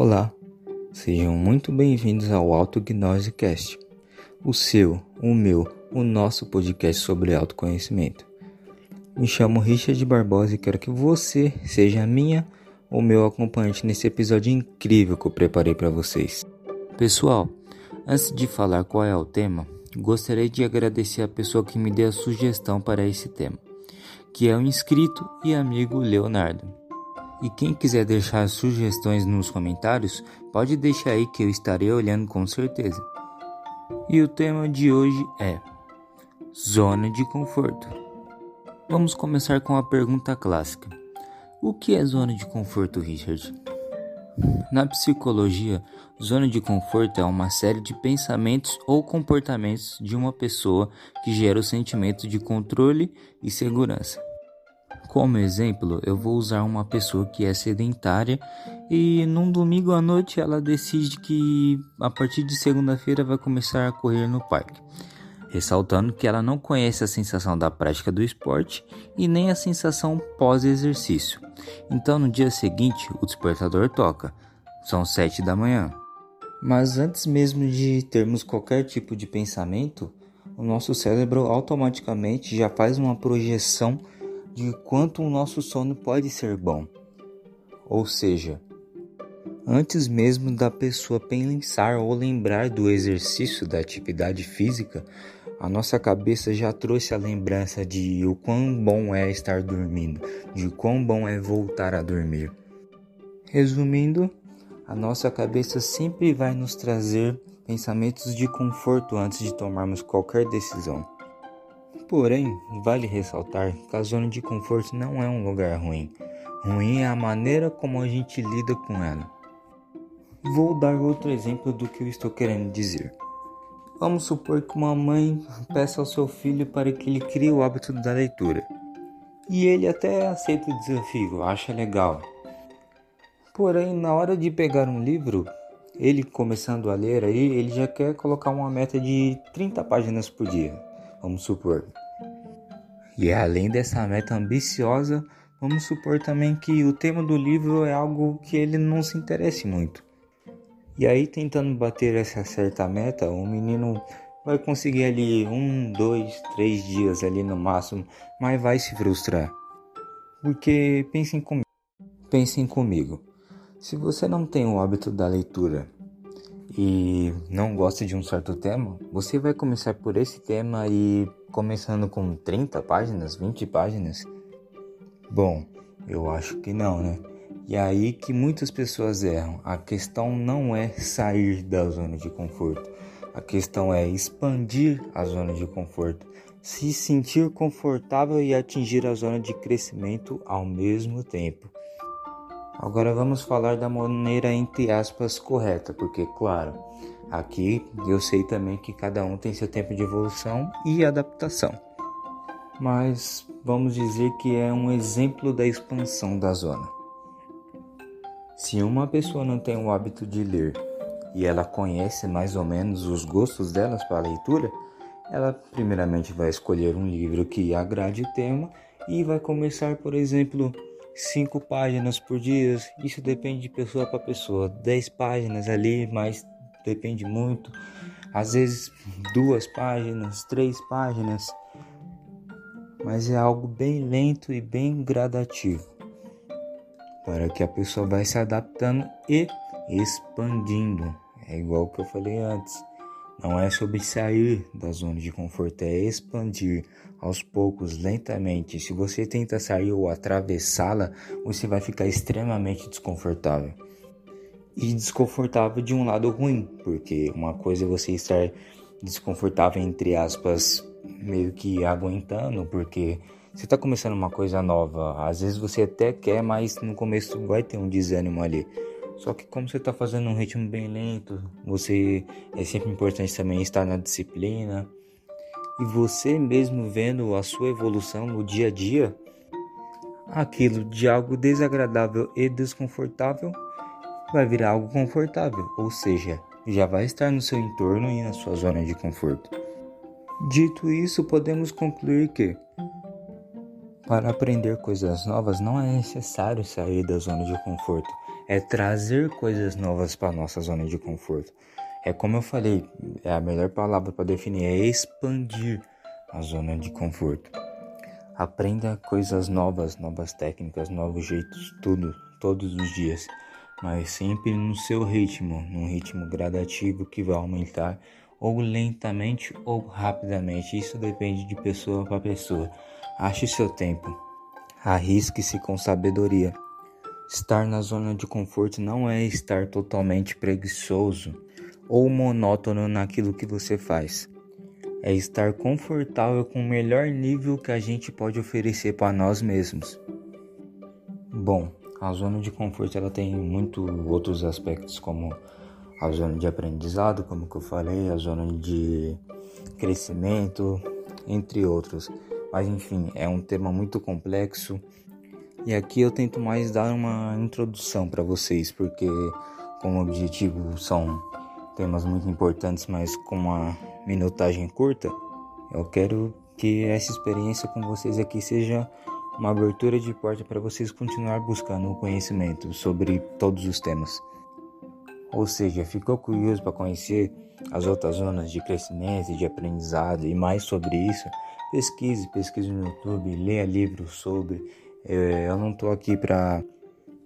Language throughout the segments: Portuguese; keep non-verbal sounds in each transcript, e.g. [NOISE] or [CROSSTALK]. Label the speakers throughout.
Speaker 1: Olá, sejam muito bem-vindos ao Autognose Cast, o seu, o meu, o nosso podcast sobre autoconhecimento. Me chamo Richard Barbosa e quero que você seja a minha ou meu acompanhante nesse episódio incrível que eu preparei para vocês. Pessoal, antes de falar qual é o tema, gostaria de agradecer a pessoa que me deu a sugestão para esse tema, que é o inscrito e amigo Leonardo. E quem quiser deixar sugestões nos comentários, pode deixar aí que eu estarei olhando com certeza. E o tema de hoje é Zona de conforto. Vamos começar com a pergunta clássica: O que é zona de conforto, Richard? Na psicologia, zona de conforto é uma série de pensamentos ou comportamentos de uma pessoa que gera o sentimento de controle e segurança. Como exemplo, eu vou usar uma pessoa que é sedentária e num domingo à noite ela decide que a partir de segunda-feira vai começar a correr no parque, ressaltando que ela não conhece a sensação da prática do esporte e nem a sensação pós-exercício. Então no dia seguinte o despertador toca, são sete da manhã. Mas antes mesmo de termos qualquer tipo de pensamento, o nosso cérebro automaticamente já faz uma projeção de quanto o nosso sono pode ser bom. Ou seja, antes mesmo da pessoa pensar ou lembrar do exercício da atividade física, a nossa cabeça já trouxe a lembrança de o quão bom é estar dormindo, de quão bom é voltar a dormir. Resumindo, a nossa cabeça sempre vai nos trazer pensamentos de conforto antes de tomarmos qualquer decisão. Porém, vale ressaltar que a zona de conforto não é um lugar ruim. Ruim é a maneira como a gente lida com ela. Vou dar outro exemplo do que eu estou querendo dizer. Vamos supor que uma mãe peça ao seu filho para que ele crie o hábito da leitura. E ele até aceita o desafio, acha legal. Porém, na hora de pegar um livro, ele começando a ler aí, ele já quer colocar uma meta de 30 páginas por dia vamos supor. E além dessa meta ambiciosa, vamos supor também que o tema do livro é algo que ele não se interesse muito. E aí, tentando bater essa certa meta, o menino vai conseguir ali um, dois, três dias ali no máximo, mas vai se frustrar. Porque pensem comigo, pensem comigo. Se você não tem o hábito da leitura e não gosta de um certo tema, você vai começar por esse tema e começando com 30 páginas, 20 páginas? Bom, eu acho que não, né? E é aí que muitas pessoas erram. A questão não é sair da zona de conforto. A questão é expandir a zona de conforto, se sentir confortável e atingir a zona de crescimento ao mesmo tempo. Agora vamos falar da maneira entre aspas correta, porque claro, aqui eu sei também que cada um tem seu tempo de evolução e adaptação. Mas vamos dizer que é um exemplo da expansão da zona. Se uma pessoa não tem o hábito de ler e ela conhece mais ou menos os gostos delas para a leitura, ela primeiramente vai escolher um livro que agrade o tema e vai começar, por exemplo, cinco páginas por dia. Isso depende de pessoa para pessoa. Dez páginas ali, mas depende muito. Às vezes duas páginas, três páginas. Mas é algo bem lento e bem gradativo. Para que a pessoa vai se adaptando e expandindo. É igual que eu falei antes. Não é sobre sair da zona de conforto, é expandir aos poucos, lentamente. Se você tenta sair ou atravessá-la, você vai ficar extremamente desconfortável. E desconfortável de um lado ruim, porque uma coisa é você estar desconfortável, entre aspas, meio que aguentando, porque você está começando uma coisa nova. Às vezes você até quer, mas no começo vai ter um desânimo ali. Só que como você está fazendo um ritmo bem lento, você é sempre importante também estar na disciplina. E você mesmo vendo a sua evolução no dia a dia, aquilo de algo desagradável e desconfortável vai virar algo confortável, ou seja, já vai estar no seu entorno e na sua zona de conforto. Dito isso, podemos concluir que para aprender coisas novas não é necessário sair da zona de conforto é trazer coisas novas para nossa zona de conforto. É como eu falei, é a melhor palavra para definir é expandir a zona de conforto. Aprenda coisas novas, novas técnicas, novos jeitos, tudo, todos os dias, mas sempre no seu ritmo, num ritmo gradativo que vai aumentar ou lentamente ou rapidamente. Isso depende de pessoa para pessoa. Ache seu tempo. Arrisque-se com sabedoria. Estar na zona de conforto não é estar totalmente preguiçoso ou monótono naquilo que você faz é estar confortável com o melhor nível que a gente pode oferecer para nós mesmos. Bom, a zona de conforto ela tem muito outros aspectos como a zona de aprendizado, como que eu falei, a zona de crescimento, entre outros. Mas enfim, é um tema muito complexo e aqui eu tento mais dar uma introdução para vocês, porque como objetivo são temas muito importantes, mas com uma minutagem curta, eu quero que essa experiência com vocês aqui seja uma abertura de porta para vocês continuar buscando o conhecimento sobre todos os temas. Ou seja, ficou curioso para conhecer as outras zonas de crescimento de aprendizado e mais sobre isso? Pesquise, pesquise no YouTube, leia livros sobre. Eu não estou aqui para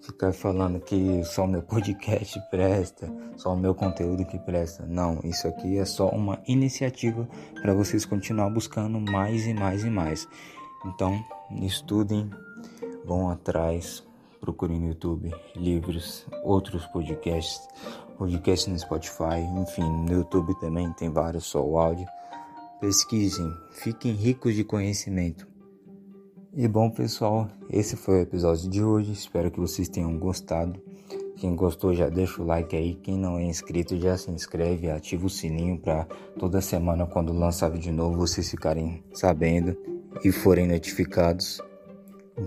Speaker 1: ficar falando que só o meu [LAUGHS] podcast presta, só o meu conteúdo que presta. Não, isso aqui é só uma iniciativa para vocês continuar buscando mais e mais e mais. Então, estudem, vão atrás, procurem no YouTube livros, outros podcasts, podcasts no Spotify, enfim, no YouTube também tem vários, só o áudio. Pesquisem, fiquem ricos de conhecimento. E bom, pessoal, esse foi o episódio de hoje. Espero que vocês tenham gostado. Quem gostou já deixa o like aí. Quem não é inscrito já se inscreve, ativa o sininho para toda semana quando lançar vídeo novo vocês ficarem sabendo e forem notificados.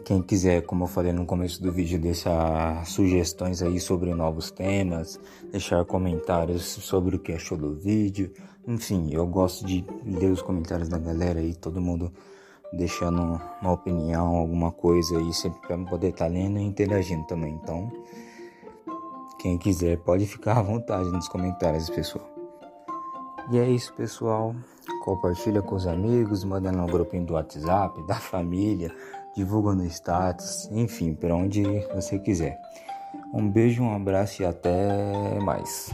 Speaker 1: Quem quiser, como eu falei no começo do vídeo, deixar sugestões aí sobre novos temas, deixar comentários sobre o que achou do vídeo. Enfim, eu gosto de ler os comentários da galera aí, todo mundo deixando uma opinião, alguma coisa aí, sempre para poder estar tá lendo e interagindo também. Então, quem quiser pode ficar à vontade nos comentários, pessoal. E é isso, pessoal. Compartilha com os amigos, manda no grupinho do WhatsApp, [LAUGHS] da família, divulga no status, enfim, para onde você quiser. Um beijo, um abraço e até mais.